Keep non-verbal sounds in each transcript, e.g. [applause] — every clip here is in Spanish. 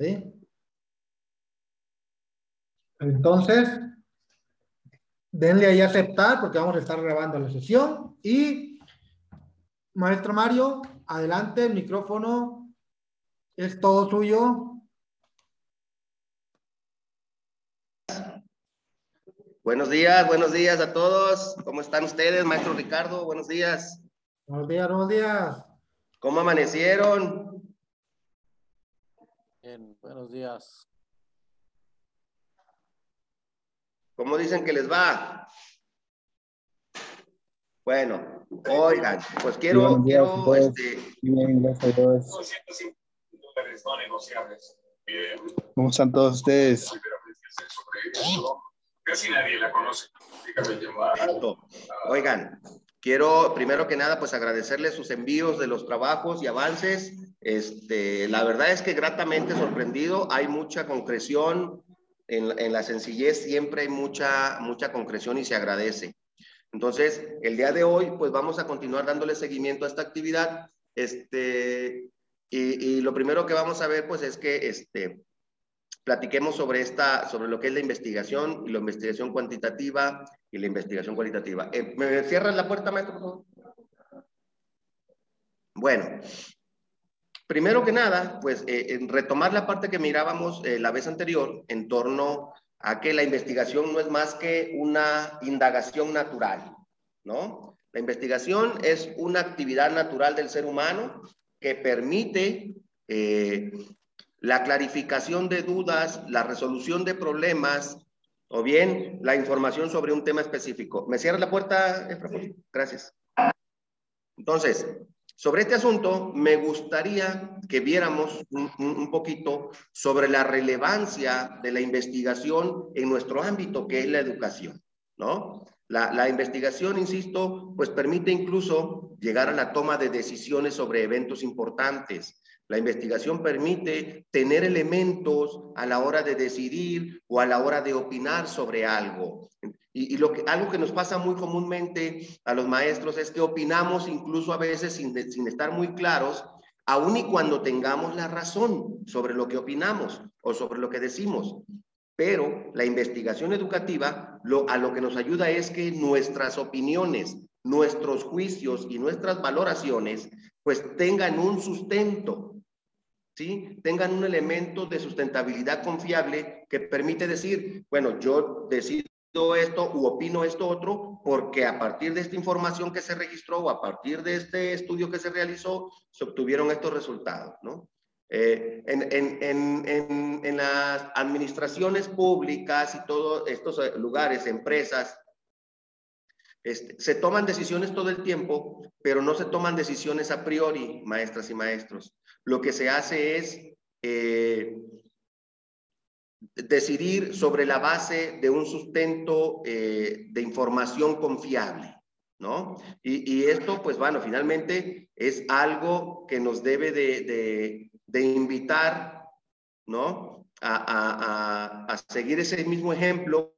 ¿Sí? Entonces, denle ahí a aceptar porque vamos a estar grabando la sesión. Y, maestro Mario, adelante, el micrófono es todo suyo. Buenos días, buenos días a todos. ¿Cómo están ustedes, maestro Ricardo? Buenos días. Buenos días, buenos días. ¿Cómo amanecieron? Bien, buenos días. ¿Cómo dicen que les va? Bueno, oigan, pues quiero, quiero, este... Bien, gracias a todos. ¿Cómo están todos ustedes? Casi nadie la conoce. Oigan, quiero primero que nada pues agradecerles sus envíos de los trabajos y avances. Este, la verdad es que gratamente sorprendido, hay mucha concreción, en, en, la sencillez siempre hay mucha, mucha concreción y se agradece. Entonces, el día de hoy, pues vamos a continuar dándole seguimiento a esta actividad. Este, y, y lo primero que vamos a ver, pues es que este, platiquemos sobre, esta, sobre lo que es la investigación y la investigación cuantitativa y la investigación cualitativa. Eh, ¿Me cierras la puerta, maestro, por? Bueno, primero que nada, pues eh, retomar la parte que mirábamos eh, la vez anterior en torno a que la investigación no es más que una indagación natural, ¿no? La investigación es una actividad natural del ser humano que permite la clarificación de dudas, la resolución de problemas o bien la información sobre un tema específico. ¿Me cierra la puerta? Gracias. Entonces, sobre este asunto, me gustaría que viéramos un, un, poquito sobre la relevancia de la investigación en nuestro ámbito, que es la educación, ¿no? La, la, investigación, insisto, pues permite incluso llegar a la toma de decisiones sobre eventos importantes, la investigación permite tener elementos a la hora de decidir o a la hora de opinar sobre algo. Y, y, lo que, algo que nos pasa muy comúnmente a los maestros es que opinamos incluso a veces sin, sin estar muy claros, aun y cuando tengamos la razón sobre lo que opinamos o sobre lo que decimos. Pero la investigación educativa lo, a lo que nos ayuda es que nuestras opiniones, nuestros juicios y nuestras valoraciones pues tengan un sustento, ¿sí? tengan un elemento de sustentabilidad confiable que permite decir, bueno, yo decido esto u opino esto otro porque a partir de esta información que se registró o a partir de este estudio que se realizó, se obtuvieron estos resultados, ¿no? Eh, en, en, en, en, las administraciones públicas y todos estos eh, lugares, empresas, este, se toman decisiones todo el tiempo, pero no se toman decisiones a priori, maestras y maestros. Lo que se hace es eh, decidir sobre la base de un sustento eh, de información confiable, ¿no? Y, esto, pues bueno, finalmente es algo que nos debe de, invitar, ¿no? A, a seguir ese mismo ejemplo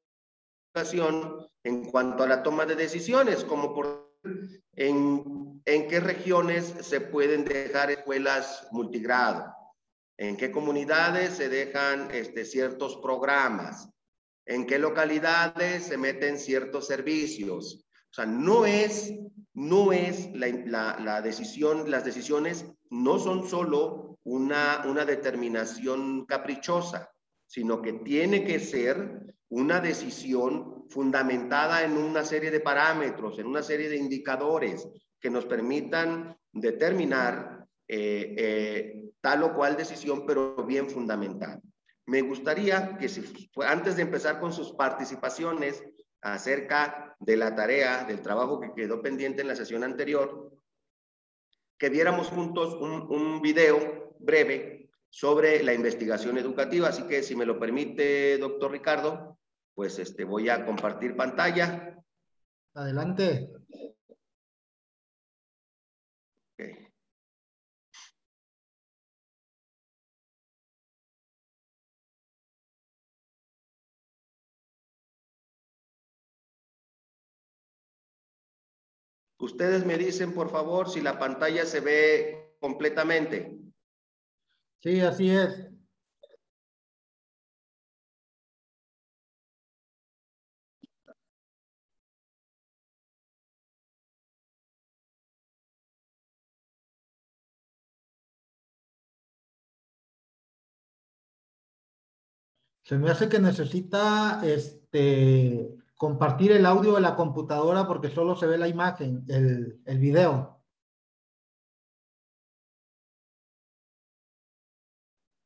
en cuanto a la toma de decisiones, como por en, qué regiones se pueden dejar escuelas multigrado, en qué comunidades se dejan este, ciertos programas, en qué localidades se meten ciertos servicios. O sea, no es, no es la, la, la decisión, las decisiones no son solo una, una determinación caprichosa, sino que tiene que ser una decisión fundamentada en una serie de parámetros, en una serie de indicadores que nos permitan determinar eh, eh, tal o cual decisión, pero bien fundamentada. Me gustaría que antes de empezar con sus participaciones acerca de la tarea, del trabajo que quedó pendiente en la sesión anterior, que viéramos juntos un, un video breve sobre la investigación educativa. Así que si me lo permite, doctor Ricardo, pues este, voy a compartir pantalla. Adelante. Okay. Ustedes me dicen, por favor, si la pantalla se ve completamente. Sí, así es. Se me hace que necesita este, compartir el audio de la computadora porque solo se ve la imagen, el, el video.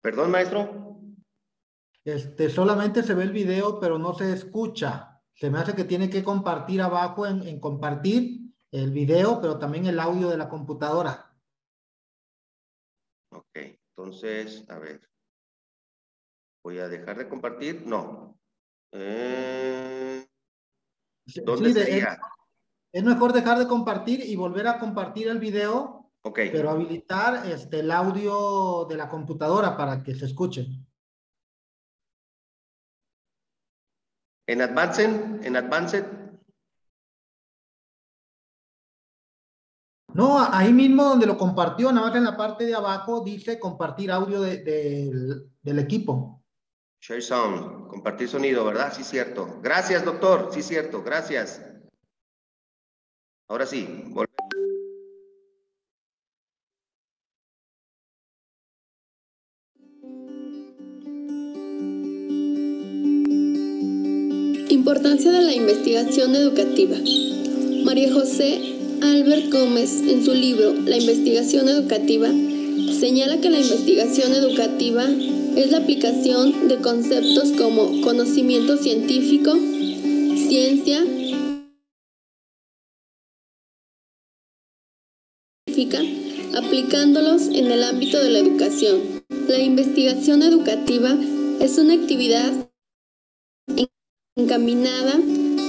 Perdón, maestro. Este, solamente se ve el video, pero no se escucha. Se me hace que tiene que compartir abajo en, en compartir el video, pero también el audio de la computadora. Ok, entonces, a ver. Voy a dejar de compartir. No. Eh, ¿Dónde Sí, de- sería? Es mejor dejar de compartir y volver a compartir el video, Ok. pero habilitar este, el audio de la computadora para que se escuche. En Advanced, en Advanced, No, ahí mismo donde lo compartió, nada más en la parte de abajo dice compartir audio de- del- del equipo. Share Sound, compartir sonido, ¿verdad? Sí, cierto. Gracias, doctor. Sí, cierto. Gracias. Ahora sí, volvemos. Importancia de la investigación educativa. María José Albert Gómez, en su libro La investigación educativa, señala que la investigación educativa es la aplicación de conceptos como conocimiento científico, ciencia, aplicándolos en el ámbito de la educación. La investigación educativa es una actividad encaminada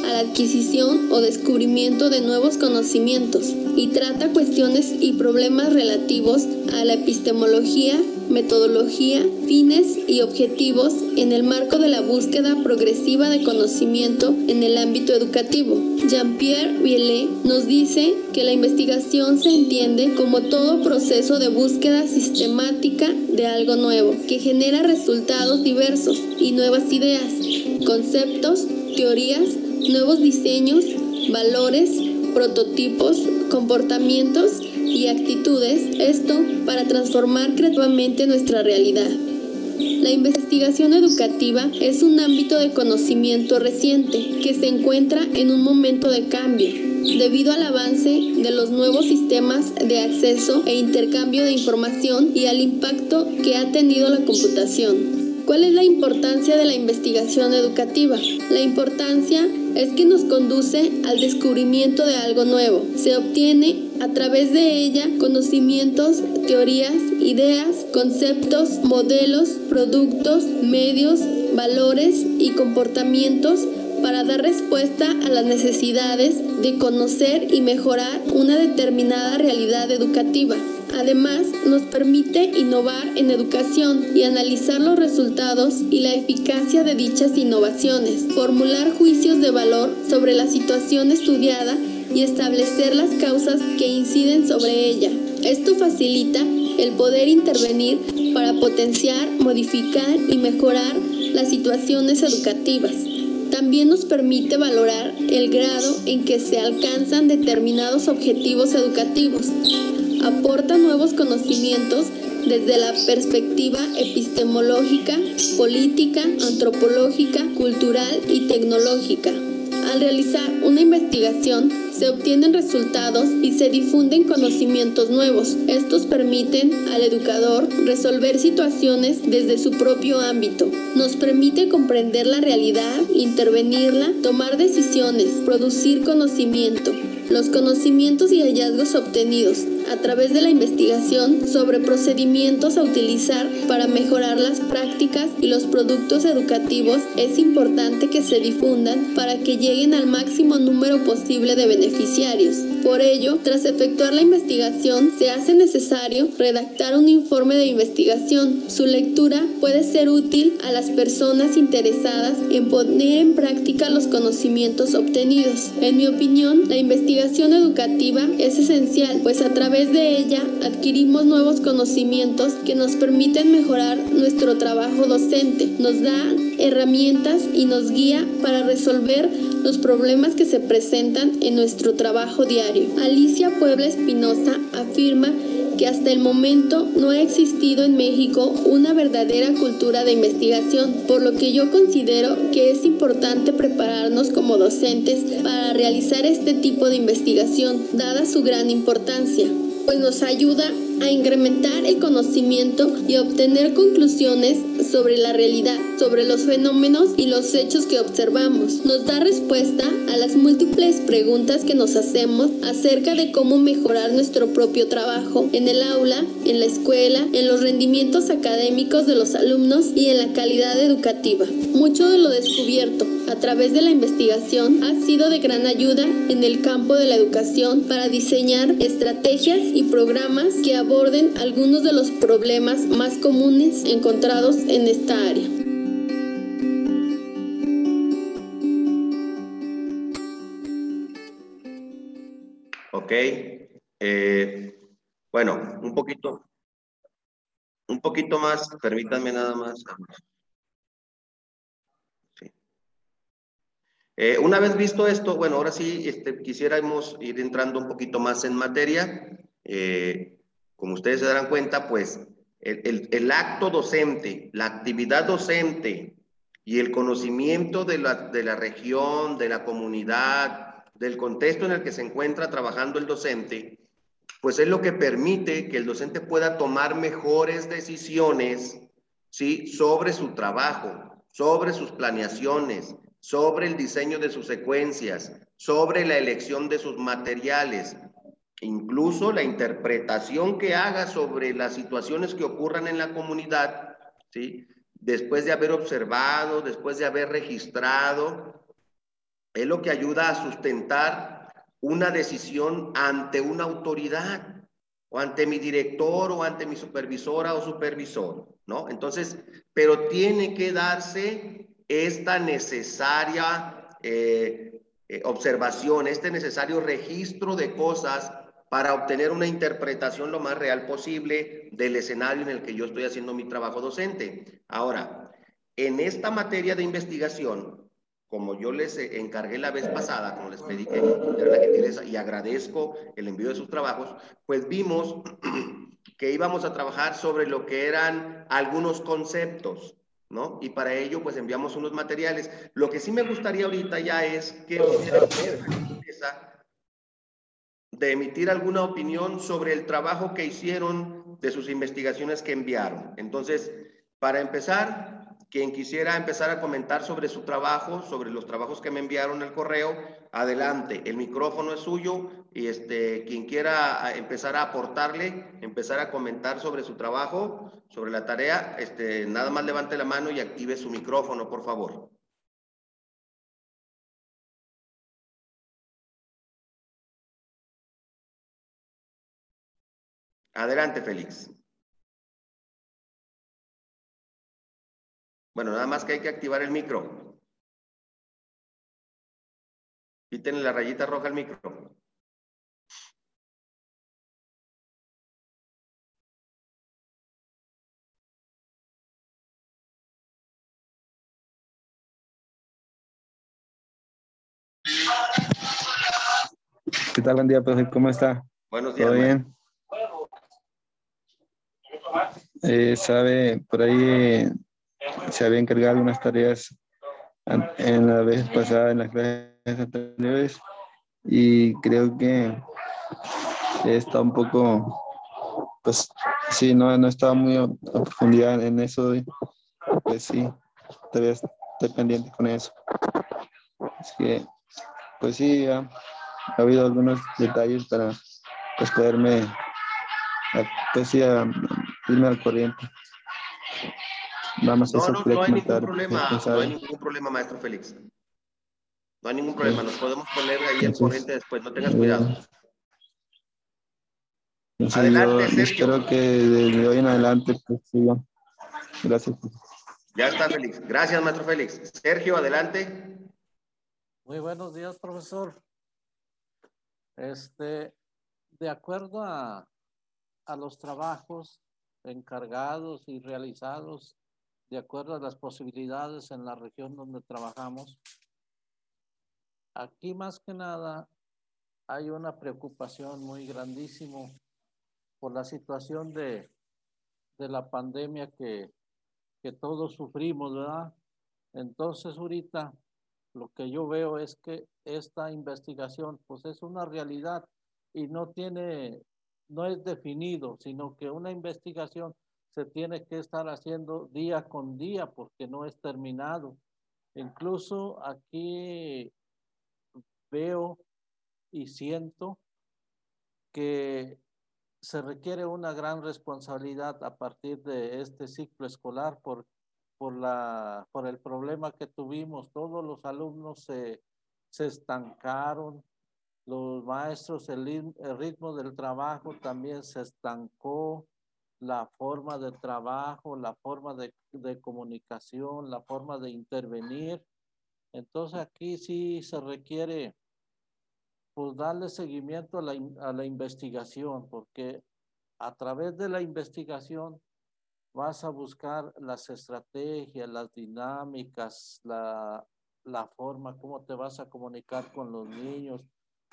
a la adquisición o descubrimiento de nuevos conocimientos y trata cuestiones y problemas relativos a la epistemología, metodología, fines y objetivos en el marco de la búsqueda progresiva de conocimiento en el ámbito educativo. Jean-Pierre Villlet nos dice que la investigación se entiende como todo proceso de búsqueda sistemática de algo nuevo, que genera resultados diversos y nuevas ideas, conceptos, teorías, nuevos diseños, valores, prototipos, comportamientos y actitudes, esto para transformar creativamente nuestra realidad. La investigación educativa es un ámbito de conocimiento reciente que se encuentra en un momento de cambio debido al avance de los nuevos sistemas de acceso e intercambio de información y al impacto que ha tenido la computación. ¿Cuál es la importancia de la investigación educativa? La importancia es que nos conduce al descubrimiento de algo nuevo. Se obtiene a través de ella conocimientos, teorías, ideas, conceptos, modelos, productos, medios, valores y comportamientos para dar respuesta a las necesidades de conocer y mejorar una determinada realidad educativa. Además, nos permite innovar en educación y analizar los resultados y la eficacia de dichas innovaciones, formular juicios de valor sobre la situación estudiada y establecer las causas que inciden sobre ella. Esto facilita el poder intervenir para potenciar, modificar y mejorar las situaciones educativas. También nos permite valorar el grado en que se alcanzan determinados objetivos educativos. Aporta nuevos conocimientos desde la perspectiva epistemológica, política, antropológica, cultural y tecnológica. Al realizar una investigación, se obtienen resultados y se difunden conocimientos nuevos. Estos permiten al educador resolver situaciones desde su propio ámbito. Nos permite comprender la realidad, intervenirla, tomar decisiones, producir conocimiento. Los conocimientos y hallazgos obtenidos a través de la investigación sobre procedimientos a utilizar para mejorar las prácticas y los productos educativos es importante que se difundan para que lleguen al máximo número posible de beneficiarios. Por ello, tras efectuar la investigación, se hace necesario redactar un informe de investigación. Su lectura puede ser útil a las personas interesadas en poner en práctica los conocimientos obtenidos. En mi opinión, la investigación educativa es esencial, pues a través de ella adquirimos nuevos conocimientos que nos permiten mejorar nuestro trabajo docente, nos da herramientas y nos guía para resolver los problemas que se presentan en nuestro trabajo diario. Alicia Puebla Espinosa afirma que hasta el momento no ha existido en México una verdadera cultura de investigación, por lo que yo considero que es importante prepararnos como docentes para realizar este tipo de investigación, dada su gran importancia pues nos ayuda a incrementar el conocimiento y obtener conclusiones sobre la realidad, sobre los fenómenos y los hechos que observamos. Nos da respuesta a las múltiples preguntas que nos hacemos acerca de cómo mejorar nuestro propio trabajo en el aula, en la escuela, en los rendimientos académicos de los alumnos y en la calidad educativa. Mucho de lo descubierto a través de la investigación ha sido de gran ayuda en el campo de la educación para diseñar estrategias y programas que aborden algunos de los problemas más comunes encontrados en esta área. Ok. Eh, bueno, un poquito, un poquito más, permítanme nada más. Eh, una vez visto esto, bueno, ahora sí este, quisiéramos ir entrando un poquito más en materia. Eh, como ustedes se darán cuenta, pues el, acto docente, la actividad docente y el conocimiento de la, de la región, de la comunidad, del contexto en el que se encuentra trabajando el docente, pues es lo que permite que el docente pueda tomar mejores decisiones, ¿sí? Sobre su trabajo, sobre sus planeaciones, sobre el diseño de sus secuencias, sobre la elección de sus materiales, incluso la interpretación que haga sobre las situaciones que ocurran en la comunidad, ¿sí? después de haber observado, después de haber registrado, es lo que ayuda a sustentar una decisión ante una autoridad o ante mi director o ante mi supervisora o supervisor, ¿no? Entonces, pero tiene que darse esta necesaria eh, eh, observación, este necesario registro de cosas para obtener una interpretación lo más real posible del escenario en el que yo estoy haciendo mi trabajo docente. Ahora, en esta materia de investigación, como yo les encargué la vez pasada, como les pedí que la gentileza y agradezco el envío de sus trabajos, pues vimos [clears throat] que íbamos a trabajar sobre lo que eran algunos conceptos, ¿no? Y para ello, pues enviamos unos materiales. Lo que sí me gustaría ahorita ya es que de emitir alguna opinión sobre el trabajo que hicieron de sus investigaciones que enviaron. Entonces, para empezar, quien quisiera empezar a comentar sobre su trabajo, sobre los trabajos que me enviaron al correo, adelante, el micrófono es suyo y este, quien quiera empezar a aportarle, empezar a comentar sobre su trabajo, sobre la tarea, este, nada más levante la mano y active su micrófono, por favor. Adelante, Félix. Bueno, nada más que hay que activar el micro. Quítenle la rayita roja al micro. ¿Qué tal, buen día, profe? ¿Cómo está? Buenos días. ¿Todo bien? Eh, sabe, por ahí se había encargado unas tareas en la vez pasada, en las clases anteriores, y creo que está un poco, pues sí, no, no estaba muy a, profundidad en eso, pues sí, todavía estoy pendiente con eso. Así que, pues sí, ha, ha habido algunos detalles para pues, poderme, pues sí, a, irme al corriente. Vamos no, no, no hay ningún problema, no hay ningún problema, maestro Félix. No hay ningún problema, nos podemos poner ahí al corriente después, no tengas cuidado. adelante, yo, Espero que de hoy en adelante pues siga. Gracias. Ya está, Félix. Gracias, maestro Félix. Sergio, adelante. Muy buenos días, profesor. Este, de acuerdo a, a los trabajos encargados y realizados de acuerdo a las posibilidades en la región donde trabajamos. Aquí más que nada hay una preocupación muy grandísimo por la situación de, de la pandemia que, que todos sufrimos, ¿verdad? Entonces ahorita lo que yo veo es que esta investigación pues es una realidad y no tiene, no es definido, sino que una investigación se tiene que estar haciendo día con día porque no es terminado. Incluso aquí veo y siento que se requiere una gran responsabilidad a partir de este ciclo escolar por, por, la, por el problema que tuvimos. Todos los alumnos se, se estancaron, los maestros, el, ritmo del trabajo también se estancó, la forma de trabajo, la forma de, de, comunicación, la forma de intervenir. Entonces aquí sí se requiere pues darle seguimiento a la, a la investigación, porque a través de la investigación vas a buscar las estrategias, las dinámicas, la, la forma, cómo te vas a comunicar con los niños,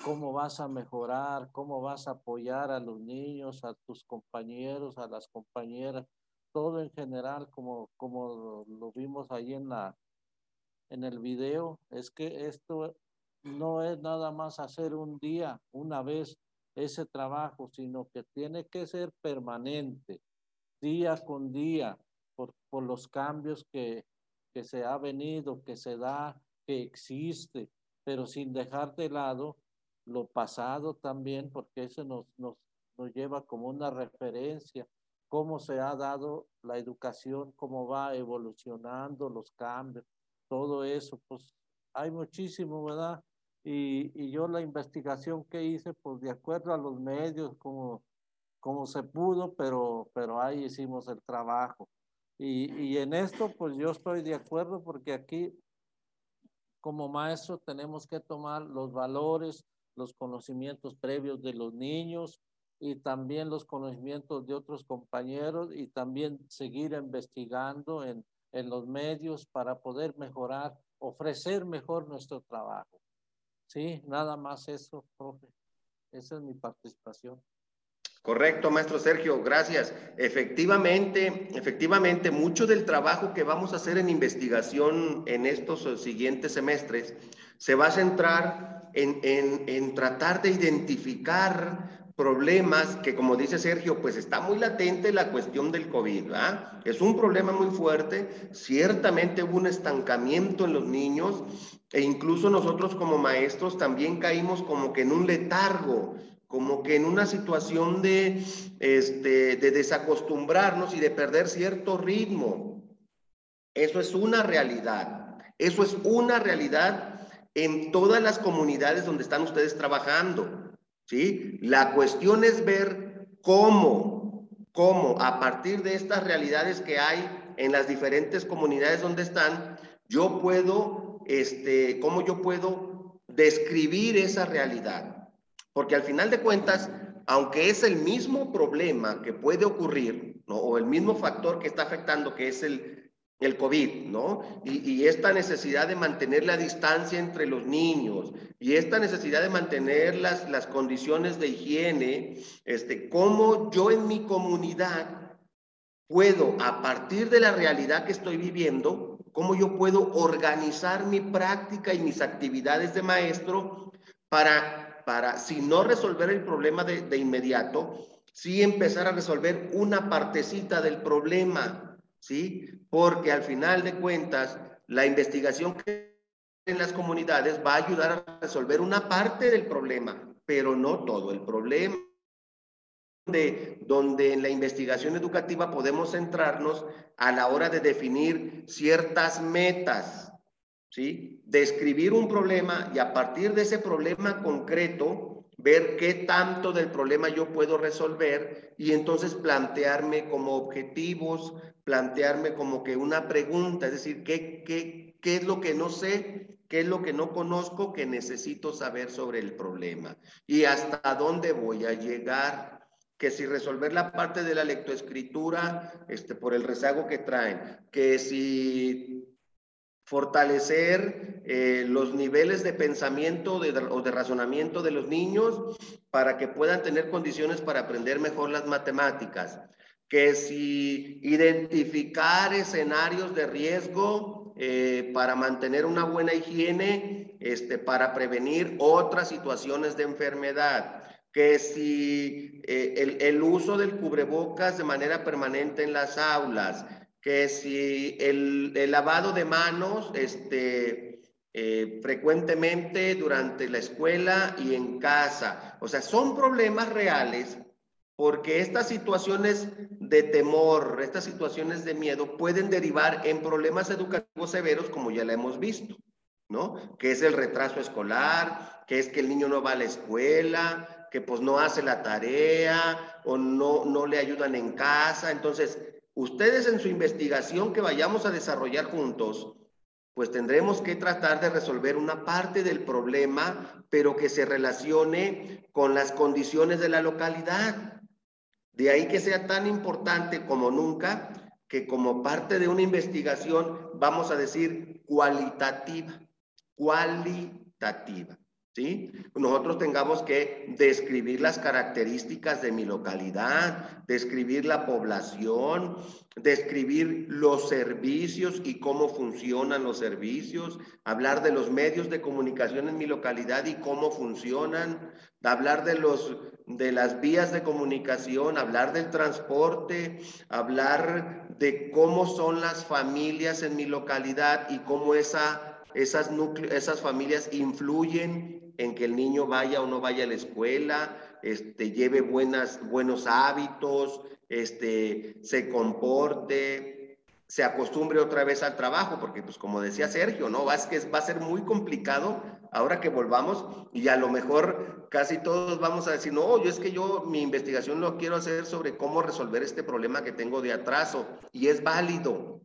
cómo vas a mejorar, cómo vas a apoyar a los niños, a tus compañeros, a las compañeras, todo en general, como, como lo vimos ahí en, la, en el video, es que esto no es nada más hacer un día, una vez ese trabajo, sino que tiene que ser permanente, día con día, por, por los cambios que, que se ha venido, que se da, que existe, pero sin dejar de lado lo pasado también, porque eso nos, nos, nos lleva como una referencia, cómo se ha dado la educación, cómo va evolucionando los cambios, todo eso, pues hay muchísimo, ¿verdad? Y, y yo la investigación que hice, pues de acuerdo a los medios, como, como se pudo, pero, pero ahí hicimos el trabajo. Y, y en esto, pues yo estoy de acuerdo porque aquí, como maestro, tenemos que tomar los valores, los conocimientos previos de los niños y también los conocimientos de otros compañeros y también seguir investigando en, en los medios para poder mejorar, ofrecer mejor nuestro trabajo. Sí, nada más eso, profe. Esa es mi participación. Correcto, maestro Sergio, gracias. Efectivamente, efectivamente, mucho del trabajo que vamos a hacer en investigación en estos siguientes semestres se va a centrar en, tratar de identificar problemas que, como dice Sergio, pues está muy latente la cuestión del COVID, ¿verdad? Es un problema muy fuerte, ciertamente hubo un estancamiento en los niños e incluso nosotros como maestros también caímos como que en un letargo, como que en una situación de, este, de desacostumbrarnos y de perder cierto ritmo. Eso es una realidad, eso es una realidad en todas las comunidades donde están ustedes trabajando. ¿sí? La cuestión es ver cómo, cómo a partir de estas realidades que hay en las diferentes comunidades donde están, yo puedo, este, cómo yo puedo describir esa realidad. Porque al final de cuentas, aunque es el mismo problema que puede ocurrir, ¿no? o el mismo factor que está afectando, que es el, el COVID, ¿no? Y, esta necesidad de mantener la distancia entre los niños y esta necesidad de mantener las, las condiciones de higiene, este, cómo yo en mi comunidad puedo, a partir de la realidad que estoy viviendo, cómo yo puedo organizar mi práctica y mis actividades de maestro para, para si no resolver el problema de, de inmediato, sí empezar a resolver una partecita del problema, ¿sí? Porque al final de cuentas, la investigación que en las comunidades va a ayudar a resolver una parte del problema, pero no todo el problema. De, donde en la investigación educativa podemos centrarnos a la hora de definir ciertas metas, ¿sí? Describir un problema y a partir de ese problema concreto, ver qué tanto del problema yo puedo resolver y entonces plantearme como objetivos, plantearme como que una pregunta, es decir, ¿qué, qué, qué es lo que no sé? ¿Qué es lo que no conozco que necesito saber sobre el problema? ¿Y hasta dónde voy a llegar? Que si resolver la parte de la lectoescritura, este, por el rezago que traen, que si fortalecer eh, los niveles de pensamiento o de razonamiento de los niños para que puedan tener condiciones para aprender mejor las matemáticas. Que si identificar escenarios de riesgo eh, para mantener una buena higiene, este, para prevenir otras situaciones de enfermedad que si eh, el, el, uso del cubrebocas de manera permanente en las aulas, que si el, el lavado de manos este, eh, frecuentemente durante la escuela y en casa. O sea, son problemas reales porque estas situaciones de temor, estas situaciones de miedo pueden derivar en problemas educativos severos como ya la hemos visto, ¿no? Que es el retraso escolar, que es que el niño no va a la escuela, que pues no hace la tarea o no, no le ayudan en casa. Entonces, ustedes en su investigación que vayamos a desarrollar juntos, pues tendremos que tratar de resolver una parte del problema, pero que se relacione con las condiciones de la localidad. De ahí que sea tan importante como nunca que como parte de una investigación, vamos a decir cualitativa, cualitativa. ¿Sí? Nosotros tengamos que describir las características de mi localidad, describir la población, describir los servicios y cómo funcionan los servicios, hablar de los medios de comunicación en mi localidad y cómo funcionan, hablar de los de las vías de comunicación, hablar del transporte, hablar de cómo son las familias en mi localidad y cómo esa, esas, esas familias influyen en que el niño vaya o no vaya a la escuela, este, lleve buenas, buenos hábitos, este, se comporte, se acostumbre otra vez al trabajo, porque pues como decía Sergio, ¿no? Es que va a ser muy complicado ahora que volvamos y a lo mejor casi todos vamos a decir, no, yo es que yo mi investigación lo quiero hacer sobre cómo resolver este problema que tengo de atraso y es válido.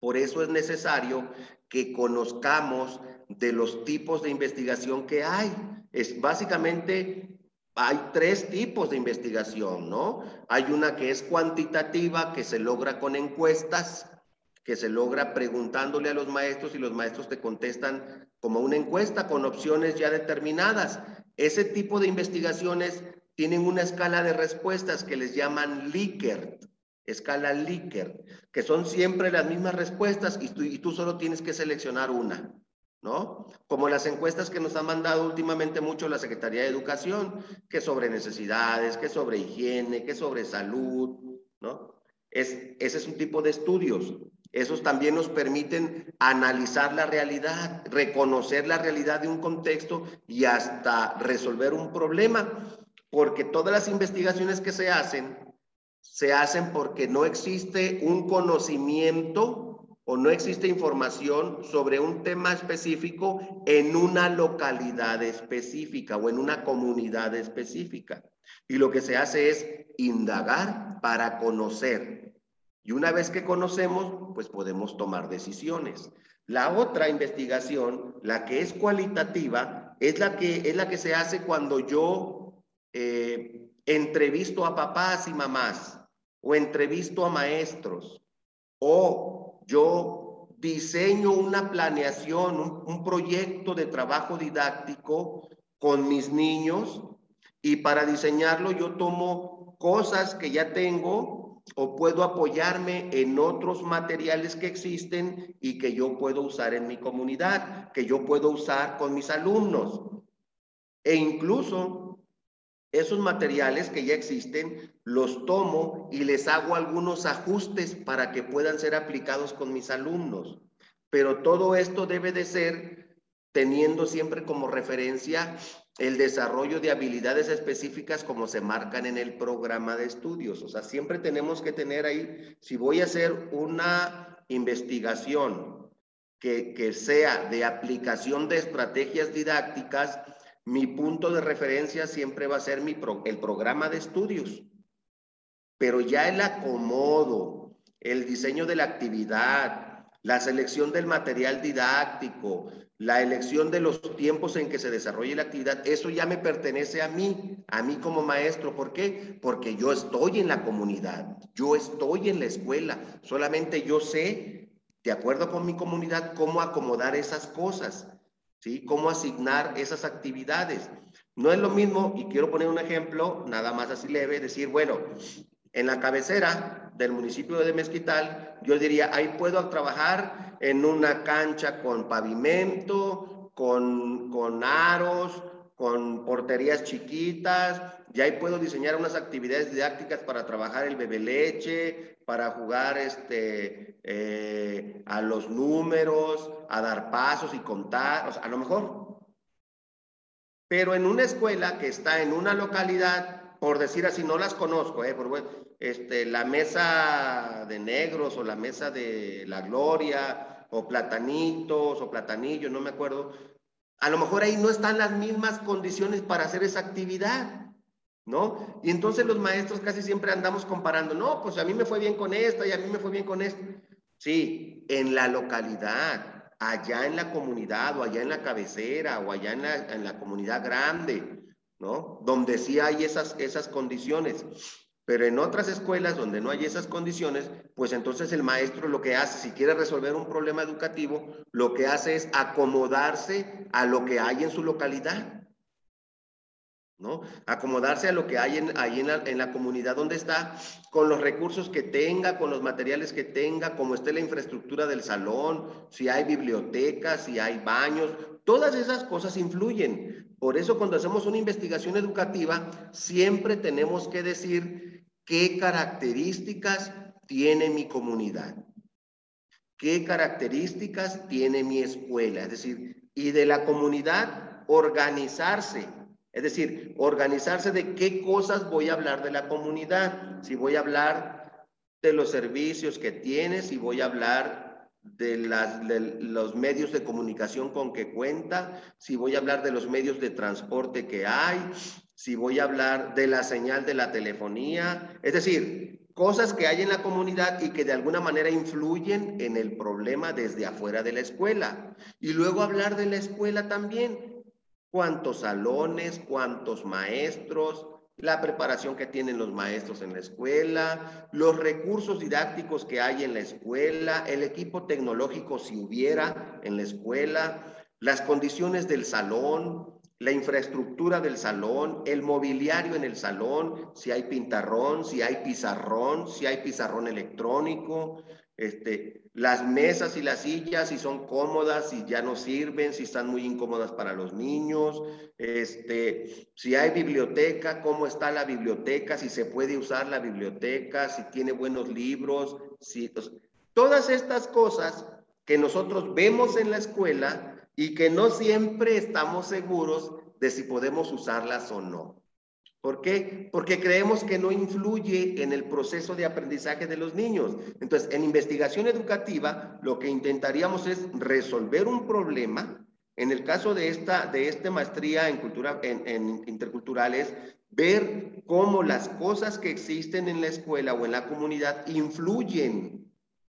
Por eso es necesario que conozcamos de los tipos de investigación que hay. Es básicamente hay tres tipos de investigación, ¿no? Hay una que es cuantitativa, que se logra con encuestas, que se logra preguntándole a los maestros y los maestros te contestan como una encuesta con opciones ya determinadas. Ese tipo de investigaciones tienen una escala de respuestas que les llaman Likert, escala Likert, que son siempre las mismas respuestas y tú, y tú solo tienes que seleccionar una. ¿No? Como las encuestas que nos ha mandado últimamente mucho la Secretaría de Educación, que sobre necesidades, que sobre higiene, que sobre salud, ¿no? Es, ese es un tipo de estudios. Esos también nos permiten analizar la realidad, reconocer la realidad de un contexto y hasta resolver un problema, porque todas las investigaciones que se hacen, se hacen porque no existe un conocimiento o no existe información sobre un tema específico en una localidad específica o en una comunidad específica. Y lo que se hace es indagar para conocer. Y una vez que conocemos, pues podemos tomar decisiones. La otra investigación, la que es cualitativa, es la que, es la que se hace cuando yo eh, entrevisto a papás y mamás o entrevisto a maestros o yo diseño una planeación, un, proyecto de trabajo didáctico con mis niños y para diseñarlo yo tomo cosas que ya tengo o puedo apoyarme en otros materiales que existen y que yo puedo usar en mi comunidad, que yo puedo usar con mis alumnos. E incluso esos materiales que ya existen, los tomo y les hago algunos ajustes para que puedan ser aplicados con mis alumnos. Pero todo esto debe de ser teniendo siempre como referencia el desarrollo de habilidades específicas como se marcan en el programa de estudios. O sea, siempre tenemos que tener ahí, si voy a hacer una investigación que, que sea de aplicación de estrategias didácticas, mi punto de referencia siempre va a ser mi el programa de estudios, pero ya el acomodo, el diseño de la actividad, la selección del material didáctico, la elección de los tiempos en que se desarrolle la actividad, eso ya me pertenece a mí, a mí como maestro. ¿Por qué? Porque yo estoy en la comunidad, yo estoy en la escuela, solamente yo sé de acuerdo con mi comunidad, cómo acomodar esas cosas, Cómo asignar esas actividades. No es lo mismo, y quiero poner un ejemplo, nada más así leve, decir, bueno, en la cabecera del municipio de Mezquital, yo diría, ahí puedo trabajar en una cancha con pavimento, con, con aros, con porterías chiquitas, y ahí puedo diseñar unas actividades didácticas para trabajar el bebé leche, para jugar este, eh, a los números, a dar pasos y contar, o sea, a lo mejor. Pero en una escuela que está en una localidad, por decir así, no las conozco, eh, por, este, la mesa de negros o la mesa de la gloria o platanitos o platanillos, no me acuerdo, a lo mejor ahí no están las mismas condiciones para hacer esa actividad, ¿no? Y entonces los maestros casi siempre andamos comparando, no, pues a mí me fue bien con esta y a mí me fue bien con esta. Sí, en la localidad, allá en la comunidad o allá en la cabecera o allá en la, en la comunidad grande, ¿no? Donde sí hay esas, esas condiciones. Pero en otras escuelas donde no hay esas condiciones, pues entonces el maestro lo que hace, si quiere resolver un problema educativo, lo que hace es acomodarse a lo que hay en su localidad. ¿No? Acomodarse a lo que hay en, ahí en la, en la, comunidad donde está, con los recursos que tenga, con los materiales que tenga, como esté la infraestructura del salón, si hay bibliotecas, si hay baños, todas esas cosas influyen. Por eso cuando hacemos una investigación educativa, siempre tenemos que decir ¿Qué características tiene mi comunidad? ¿Qué características tiene mi escuela? Es decir, y de la comunidad organizarse. Es decir, organizarse de qué cosas voy a hablar de la comunidad. Si voy a hablar de los servicios que tiene, si voy a hablar de, de los medios de comunicación con que cuenta, si voy a hablar de los medios de transporte que hay, si voy a hablar de la señal de la telefonía, es decir, cosas que hay en la comunidad y que de alguna manera influyen en el problema desde afuera de la escuela. Y luego hablar de la escuela también, cuántos salones, cuántos maestros, la preparación que tienen los maestros en la escuela, los recursos didácticos que hay en la escuela, el equipo tecnológico si hubiera en la escuela, las condiciones del salón, la infraestructura del salón, el mobiliario en el salón, si hay pintarrón, si hay pizarrón, si hay pizarrón electrónico, este, las mesas y las sillas, si son cómodas, si ya no sirven, si están muy incómodas para los niños, este, si hay biblioteca, cómo está la biblioteca, si se puede usar la biblioteca, si tiene buenos libros, si, todas estas cosas que nosotros vemos en la escuela y que no siempre estamos seguros de si podemos usarlas o no. ¿Por qué? Porque creemos que no influye en el proceso de aprendizaje de los niños. Entonces, en investigación educativa, lo que intentaríamos es resolver un problema. En el caso de esta, de esta maestría en, cultura, en, en interculturales, ver cómo las cosas que existen en la escuela o en la comunidad influyen,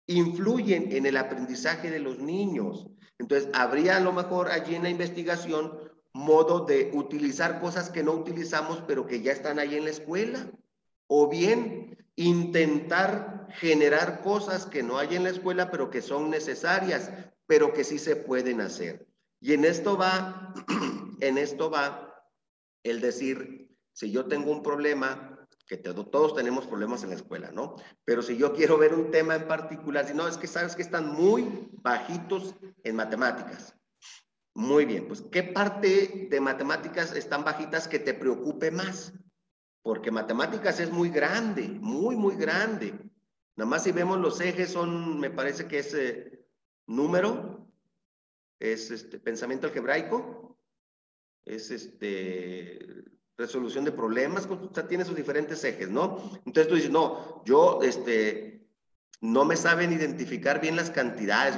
influyen en el aprendizaje de los niños. Entonces, habría a lo mejor allí en la investigación modo de utilizar cosas que no utilizamos, pero que ya están ahí en la escuela. O bien intentar generar cosas que no hay en la escuela, pero que son necesarias, pero que sí se pueden hacer. Y en esto va, [clears throat] en esto va el decir, si yo tengo un problema, que todos tenemos problemas en la escuela, ¿no? Pero si yo quiero ver un tema en particular, si no, es que sabes que están muy bajitos en matemáticas. Muy bien, pues ¿qué parte de matemáticas están bajitas que te preocupe más? Porque matemáticas es muy grande, muy, muy grande. Nada más si vemos los ejes son, me parece que es eh, número, es este, pensamiento algebraico, es este, resolución de problemas, o sea, tiene sus diferentes ejes, ¿no? Entonces tú dices, no, yo, este, no me saben identificar bien las cantidades,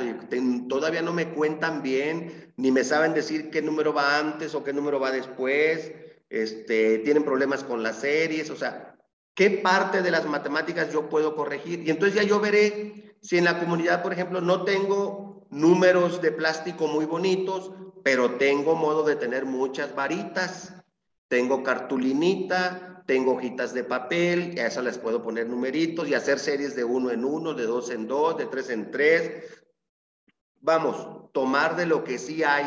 todavía no me cuentan bien, ni me saben decir qué número va antes o qué número va después, este, tienen problemas con las series, o sea, qué parte de las matemáticas yo puedo corregir. Y entonces ya yo veré si en la comunidad, por ejemplo, no tengo números de plástico muy bonitos, pero tengo modo de tener muchas varitas. Tengo cartulinita, tengo hojitas de papel, a esas les puedo poner numeritos y hacer series de uno en uno, de dos en dos, de tres en tres. vamos, tomar de lo que sí hay,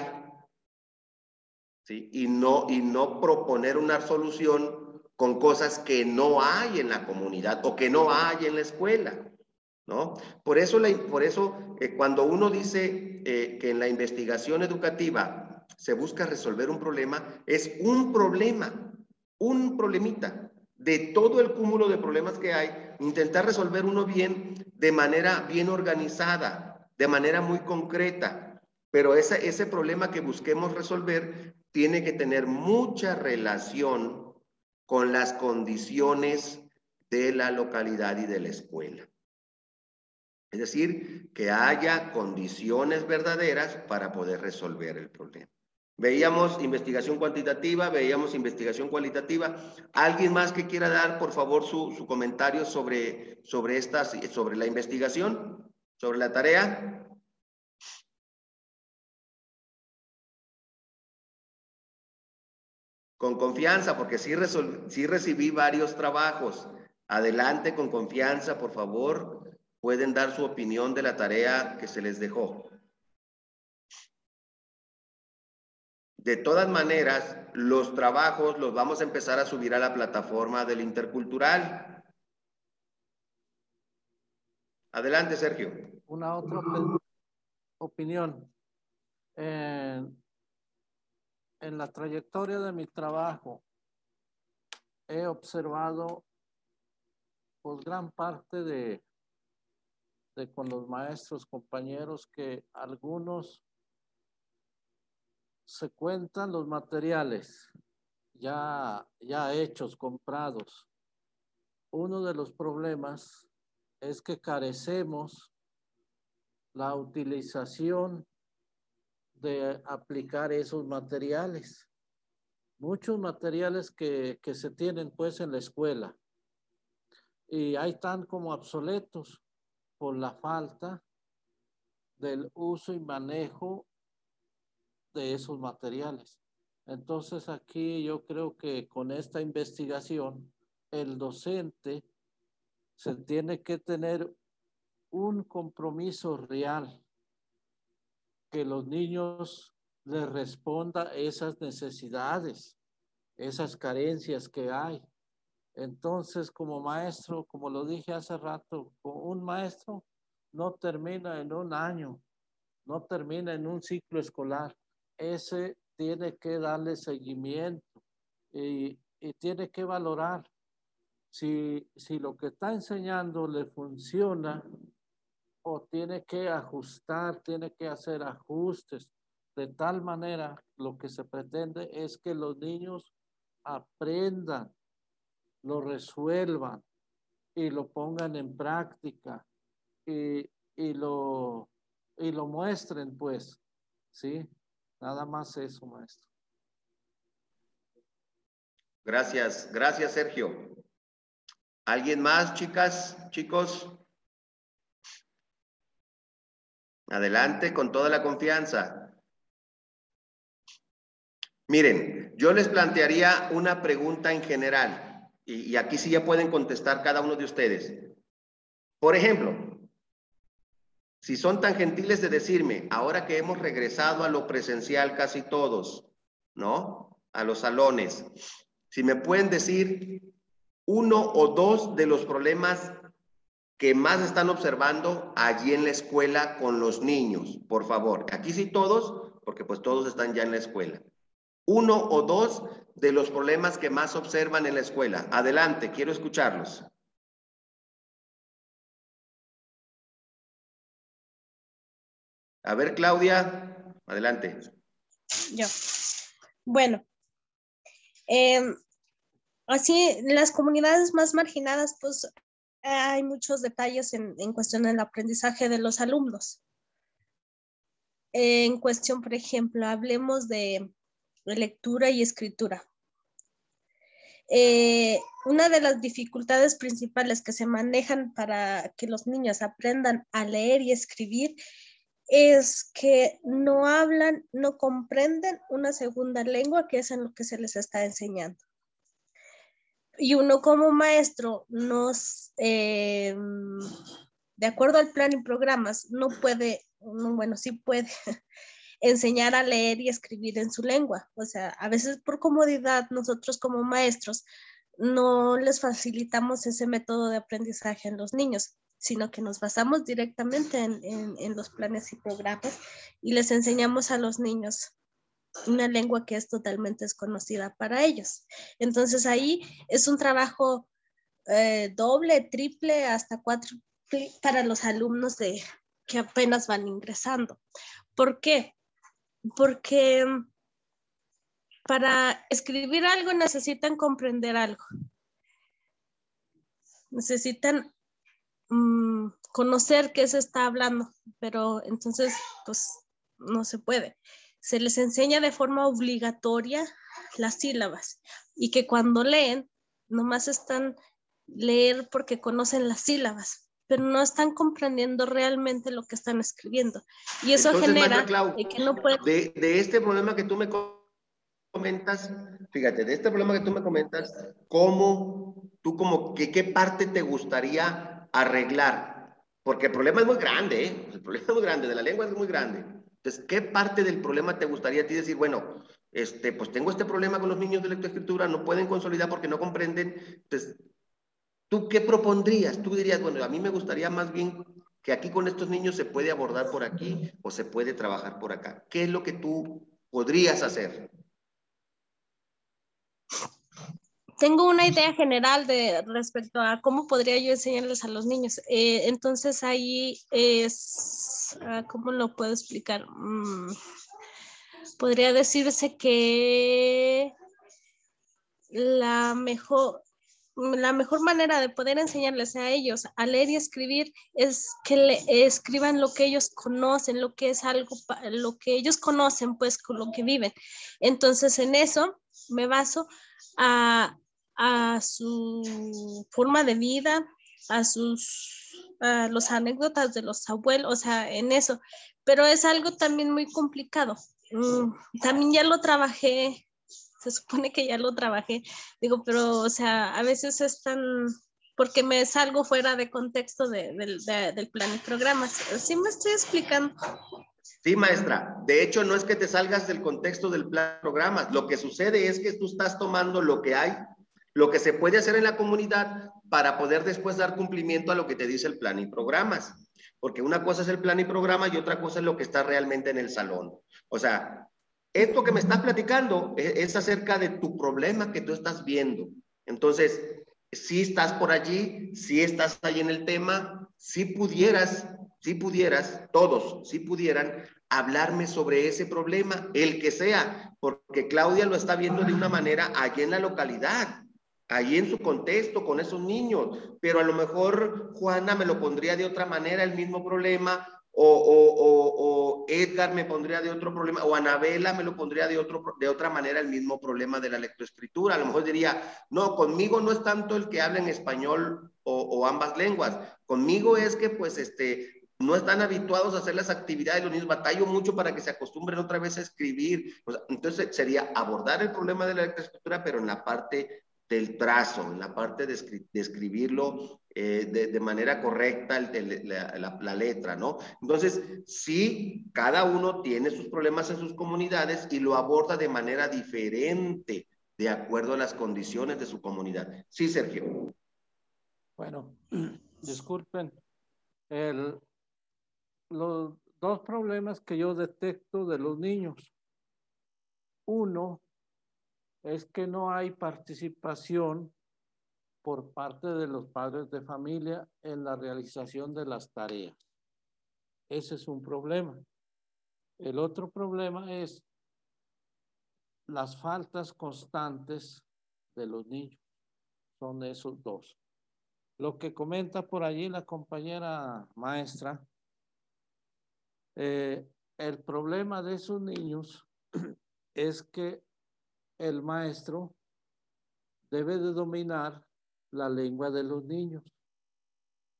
¿sí? Y no, y no proponer una solución con cosas que no hay en la comunidad o que no hay en la escuela, ¿no? Por eso, la, por eso eh, cuando uno dice eh, que en la investigación educativa se busca resolver un problema, es un problema, un problemita de todo el cúmulo de problemas que hay, intentar resolver uno bien de manera bien organizada, de manera muy concreta. Pero ese, ese problema que busquemos resolver tiene que tener mucha relación con las condiciones de la localidad y de la escuela. Es decir, que haya condiciones verdaderas para poder resolver el problema. Veíamos investigación cuantitativa, veíamos investigación cualitativa. ¿Alguien más que quiera dar, por favor, su, comentario sobre, sobre, sobre la investigación, sobre la tarea? Con confianza, porque sí, sí recibí varios trabajos. Adelante con confianza, por favor. Pueden dar su opinión de la tarea que se les dejó. De todas maneras, los trabajos los vamos a empezar a subir a la plataforma del intercultural. Adelante, Sergio. Una otra opinión. En, la trayectoria de mi trabajo, he observado pues gran parte de, de con los maestros, compañeros, que algunos se cuentan los materiales ya, ya hechos, comprados. Uno de los problemas es que carecemos la utilización de aplicar esos materiales. Muchos materiales que, que se tienen pues en la escuela y hay tan como obsoletos por la falta del uso y manejo de esos materiales. Entonces aquí yo creo que con esta investigación el docente se tiene que tener un compromiso real que los niños les responda esas necesidades, esas carencias que hay. Entonces, como maestro, como lo dije hace rato, un maestro no termina en un año, no termina en un ciclo escolar ese tiene que darle seguimiento y, tiene que valorar si, si lo que está enseñando le funciona o tiene que ajustar, tiene que hacer ajustes. De tal manera, lo que se pretende es que los niños aprendan, lo resuelvan y lo pongan en práctica y, y, lo, y lo muestren, pues, ¿sí? Nada más eso, maestro. Gracias, gracias, Sergio. ¿Alguien más, chicas, chicos? Adelante con toda la confianza. Miren, yo les plantearía una pregunta en general y, y, aquí sí ya pueden contestar cada uno de ustedes. Por ejemplo, si son tan gentiles de decirme, ahora que hemos regresado a lo presencial casi todos, ¿no? A los salones, si me pueden decir uno o dos de los problemas que más están observando allí en la escuela con los niños, por favor. Aquí sí todos, porque pues todos están ya en la escuela. Uno o dos de los problemas que más observan en la escuela. Adelante, quiero escucharlos. A ver, Claudia, adelante. Yo. Bueno, em, así, las comunidades más marginadas, pues hay muchos detalles en, en cuestión del aprendizaje de los alumnos. En cuestión, por ejemplo, hablemos de lectura y escritura. Eh, una de las dificultades principales que se manejan para que los niños aprendan a leer y escribir es que no hablan, no comprenden una segunda lengua que es en lo que se les está enseñando. Y uno como maestro nos, eh, de acuerdo al plan y programas, no puede bueno, sí puede [laughs] enseñar a leer y escribir en su lengua. O sea, a veces por comodidad nosotros como maestros no les facilitamos ese método de aprendizaje en los niños, sino que nos basamos directamente en, los planes y programas y les enseñamos a los niños una lengua que es totalmente desconocida para ellos. Entonces ahí es un trabajo eh, doble, triple, hasta cuatro para los alumnos de, que apenas van ingresando. ¿Por qué? Porque para escribir algo necesitan comprender algo. Necesitan mm, conocer qué se está hablando, pero entonces, pues, no se puede. Se les enseña de forma obligatoria las sílabas y que cuando leen, nomás están leer porque conocen las sílabas, pero no están comprendiendo realmente lo que están escribiendo. Y eso genera que no de, de este problema que tú me comentas, fíjate, de este problema que tú me comentas, ¿cómo, tú como, que, qué parte te gustaría arreglar? Porque el problema es muy grande, ¿eh? El problema es muy grande, de la lengua es muy grande. Entonces, ¿qué parte del problema te gustaría a ti decir, bueno, este, pues tengo este problema con los niños de lectoescritura, no pueden consolidar porque no comprenden. Entonces, ¿tú qué propondrías? Tú dirías, bueno, a mí me gustaría más bien que aquí con estos niños se puede abordar por aquí o se puede trabajar por acá. ¿Qué es lo que tú podrías hacer? Tengo una idea general de respecto a cómo podría yo enseñarles a los niños. Eh, entonces ahí es, ah, ¿cómo lo puedo explicar? Mm, podría decirse que la mejor, la mejor manera de poder enseñarles a ellos a leer y escribir es que le escriban lo que ellos conocen, lo que es algo, lo que ellos conocen, pues con lo que viven. Entonces en eso me baso a, a su forma de vida, a sus a los anécdotas de los abuelos, o sea, en eso. Pero es algo también muy complicado. Mm, también ya lo trabajé, se supone que ya lo trabajé, digo, pero, o sea, a veces es tan, porque me salgo fuera de contexto de, del plan y programas. Sí me estoy explicando. Sí, maestra. De hecho, no es que te salgas del contexto del plan y programas. Lo que sucede es que tú estás tomando lo que hay lo que se puede hacer en la comunidad para poder después dar cumplimiento a lo que te dice el plan y programas. Porque una cosa es el plan y programa y otra cosa es lo que está realmente en el salón. O sea, esto que me estás platicando es, es acerca de tu problema que tú estás viendo. Entonces, si estás por allí, si estás ahí en el tema, si pudieras, si pudieras, todos, si pudieran hablarme sobre ese problema, el que sea, porque Claudia lo está viendo de una manera allí en la localidad allí en su contexto con esos niños, pero a lo mejor Juana me lo pondría de otra manera el mismo problema, o, o, Edgar me pondría de otro problema, o Anabela me lo pondría de, otro, de otra manera el mismo problema de la lectoescritura. A lo mejor diría, no, conmigo no es tanto el que habla en español o, ambas lenguas, conmigo es que pues este, no están habituados a hacer las actividades, los niños batallo mucho para que se acostumbren otra vez a escribir. entonces sería abordar el problema de la lectoescritura, pero en la parte del trazo, en la parte de, escribirlo eh, de, manera correcta, la, letra, ¿no? Entonces, sí, cada uno tiene sus problemas en sus comunidades y lo aborda de manera diferente, de acuerdo a las condiciones de su comunidad. Sí, Sergio. Bueno, [clears throat] disculpen, los dos problemas que yo detecto de los niños. Uno es que no hay participación por parte de los padres de familia en la realización de las tareas. Ese es un problema. El otro problema es las faltas constantes de los niños. Son esos dos. Lo que comenta por allí la compañera maestra, eh, el problema de esos niños [clears throat] es que el maestro debe de dominar la lengua de los niños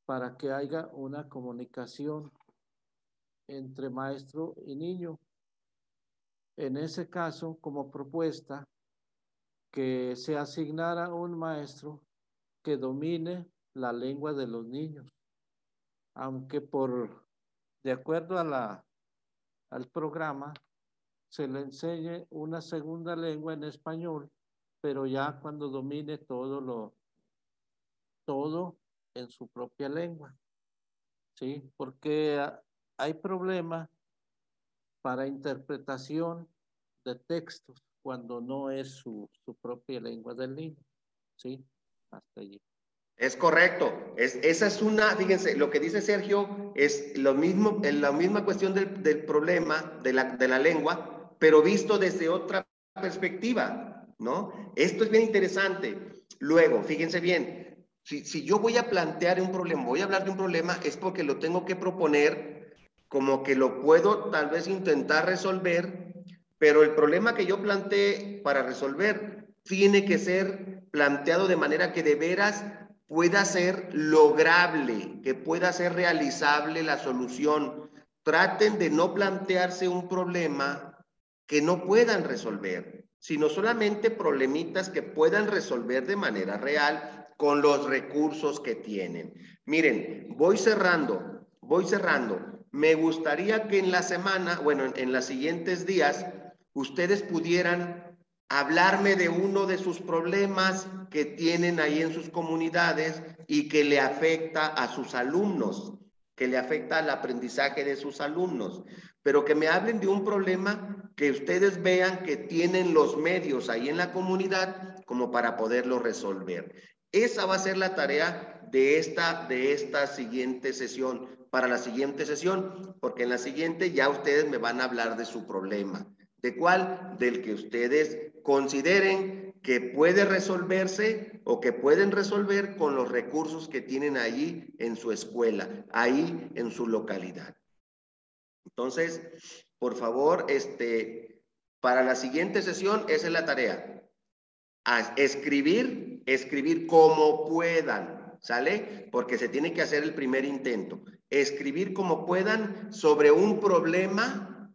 para que haya una comunicación entre maestro y niño. En ese caso, como propuesta, que se asignara un maestro que domine la lengua de los niños, aunque por de acuerdo a al programa, se le enseñe una segunda lengua en español, pero ya cuando domine todo lo, todo en su propia lengua. ¿Sí? Porque hay problema para interpretación de textos cuando no es su, propia lengua del niño. ¿Sí? Hasta allí. Es correcto. Es, esa es una, fíjense, lo que dice Sergio es lo mismo, en la misma cuestión del, del problema de la, de la lengua, pero visto desde otra perspectiva, ¿no? Esto es bien interesante. Luego, fíjense bien, si, si yo voy a plantear un problema, voy a hablar de un problema, es porque lo tengo que proponer como que lo puedo tal vez intentar resolver, pero el problema que yo planteé para resolver tiene que ser planteado de manera que de veras pueda ser lograble, que pueda ser realizable la solución. Traten de no plantearse un problema que no puedan resolver, sino solamente problemitas que puedan resolver de manera real con los recursos que tienen. Miren, voy cerrando, voy cerrando. Me gustaría que en la semana, bueno, en, en los siguientes días, ustedes pudieran hablarme de uno de sus problemas que tienen ahí en sus comunidades y que le afecta a sus alumnos, que le afecta al aprendizaje de sus alumnos, pero que me hablen de un problema que ustedes vean que tienen los medios ahí en la comunidad como para poderlo resolver. Esa va a ser la tarea de esta, de esta siguiente sesión, para la siguiente sesión, porque en la siguiente ya ustedes me van a hablar de su problema. ¿De cuál? Del que ustedes consideren que puede resolverse o que pueden resolver con los recursos que tienen ahí en su escuela, ahí en su localidad. Entonces, por favor, este, para la siguiente sesión, esa es la tarea. Escribir, escribir como puedan, ¿sale? Porque se tiene que hacer el primer intento. Escribir como puedan sobre un problema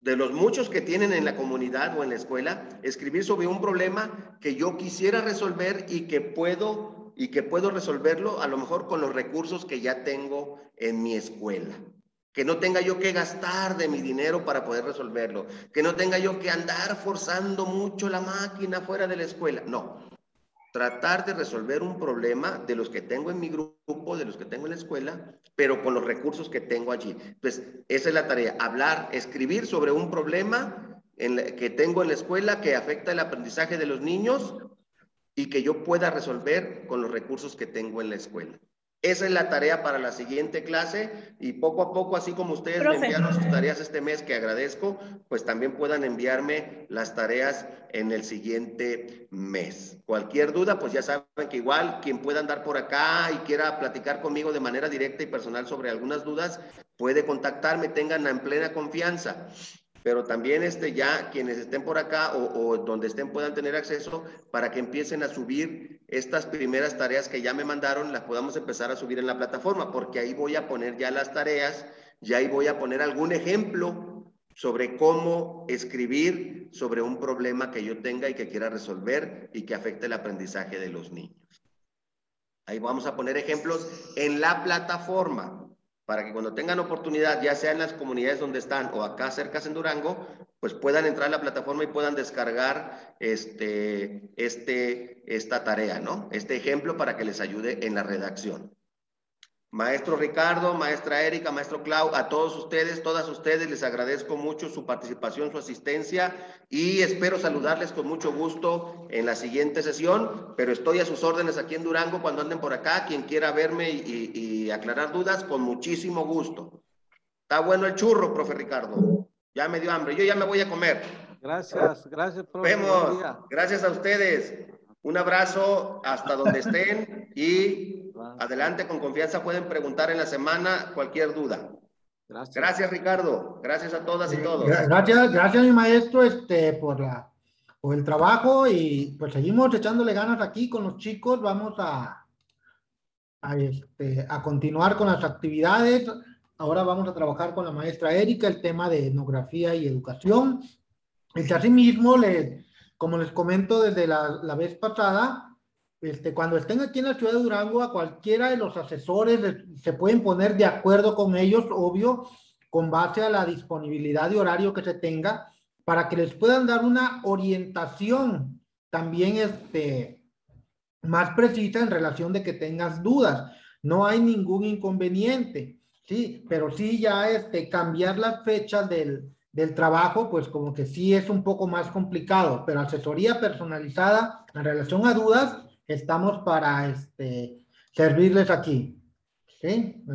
de los muchos que tienen en la comunidad o en la escuela, escribir sobre un problema que yo quisiera resolver y que puedo y que puedo resolverlo a lo mejor con los recursos que ya tengo en mi escuela. Que no tenga yo que gastar de mi dinero para poder resolverlo. Que no tenga yo que andar forzando mucho la máquina fuera de la escuela. No, tratar de resolver un problema de los que tengo en mi grupo, de los que tengo en la escuela, pero con los recursos que tengo allí. Entonces, esa es la tarea, hablar, escribir sobre un problema que tengo en la escuela que afecta el aprendizaje de los niños y que yo pueda resolver con los recursos que tengo en la escuela. Esa es la tarea para la siguiente clase y poco a poco, así como ustedes me enviaron sus tareas este mes, que agradezco, pues también puedan enviarme las tareas en el siguiente mes. Cualquier duda, pues ya saben que igual quien pueda andar por acá y quiera platicar conmigo de manera directa y personal sobre algunas dudas, puede contactarme, tengan en plena confianza pero también este, ya quienes estén por acá o, donde estén puedan tener acceso para que empiecen a subir estas primeras tareas que ya me mandaron, las podamos empezar a subir en la plataforma, porque ahí voy a poner ya las tareas, ya ahí voy a poner algún ejemplo sobre cómo escribir sobre un problema que yo tenga y que quiera resolver y que afecte el aprendizaje de los niños. Ahí vamos a poner ejemplos en la plataforma para que cuando tengan oportunidad, ya sea en las comunidades donde están o acá cerca en Durango, pues puedan entrar a la plataforma y puedan descargar este, este, esta tarea, ¿no? Este ejemplo para que les ayude en la redacción. Maestro Ricardo, maestra Erika, maestro Clau, a todos ustedes, todas ustedes, les agradezco mucho su participación, su asistencia y espero saludarles con mucho gusto en la siguiente sesión, pero estoy a sus órdenes aquí en Durango cuando anden por acá, quien quiera verme y, aclarar dudas, con muchísimo gusto. Está bueno el churro, profe Ricardo. Ya me dio hambre, yo ya me voy a comer. Gracias, gracias, profe. Vemos, gracias a ustedes. Un abrazo hasta donde estén y adelante con confianza pueden preguntar en la semana cualquier duda. Gracias. Gracias, Ricardo. Gracias a todas y todos. Gracias, gracias mi maestro este, por, la, por el trabajo y pues seguimos echándole ganas aquí con los chicos. Vamos a, a, este, a continuar con las actividades. Ahora vamos a trabajar con la maestra Erika el tema de etnografía y educación. Y así mismo les como les comento desde la, vez pasada, este, cuando estén aquí en la ciudad de Durango, a cualquiera de los asesores se pueden poner de acuerdo con ellos, obvio, con base a la disponibilidad de horario que se tenga, para que les puedan dar una orientación también este, más precisa en relación de que tengas dudas. No hay ningún inconveniente, sí, pero sí ya este, cambiar las fechas del, del trabajo, pues como que sí es un poco más complicado, pero asesoría personalizada en relación a dudas, estamos para este, servirles aquí. ¿sí?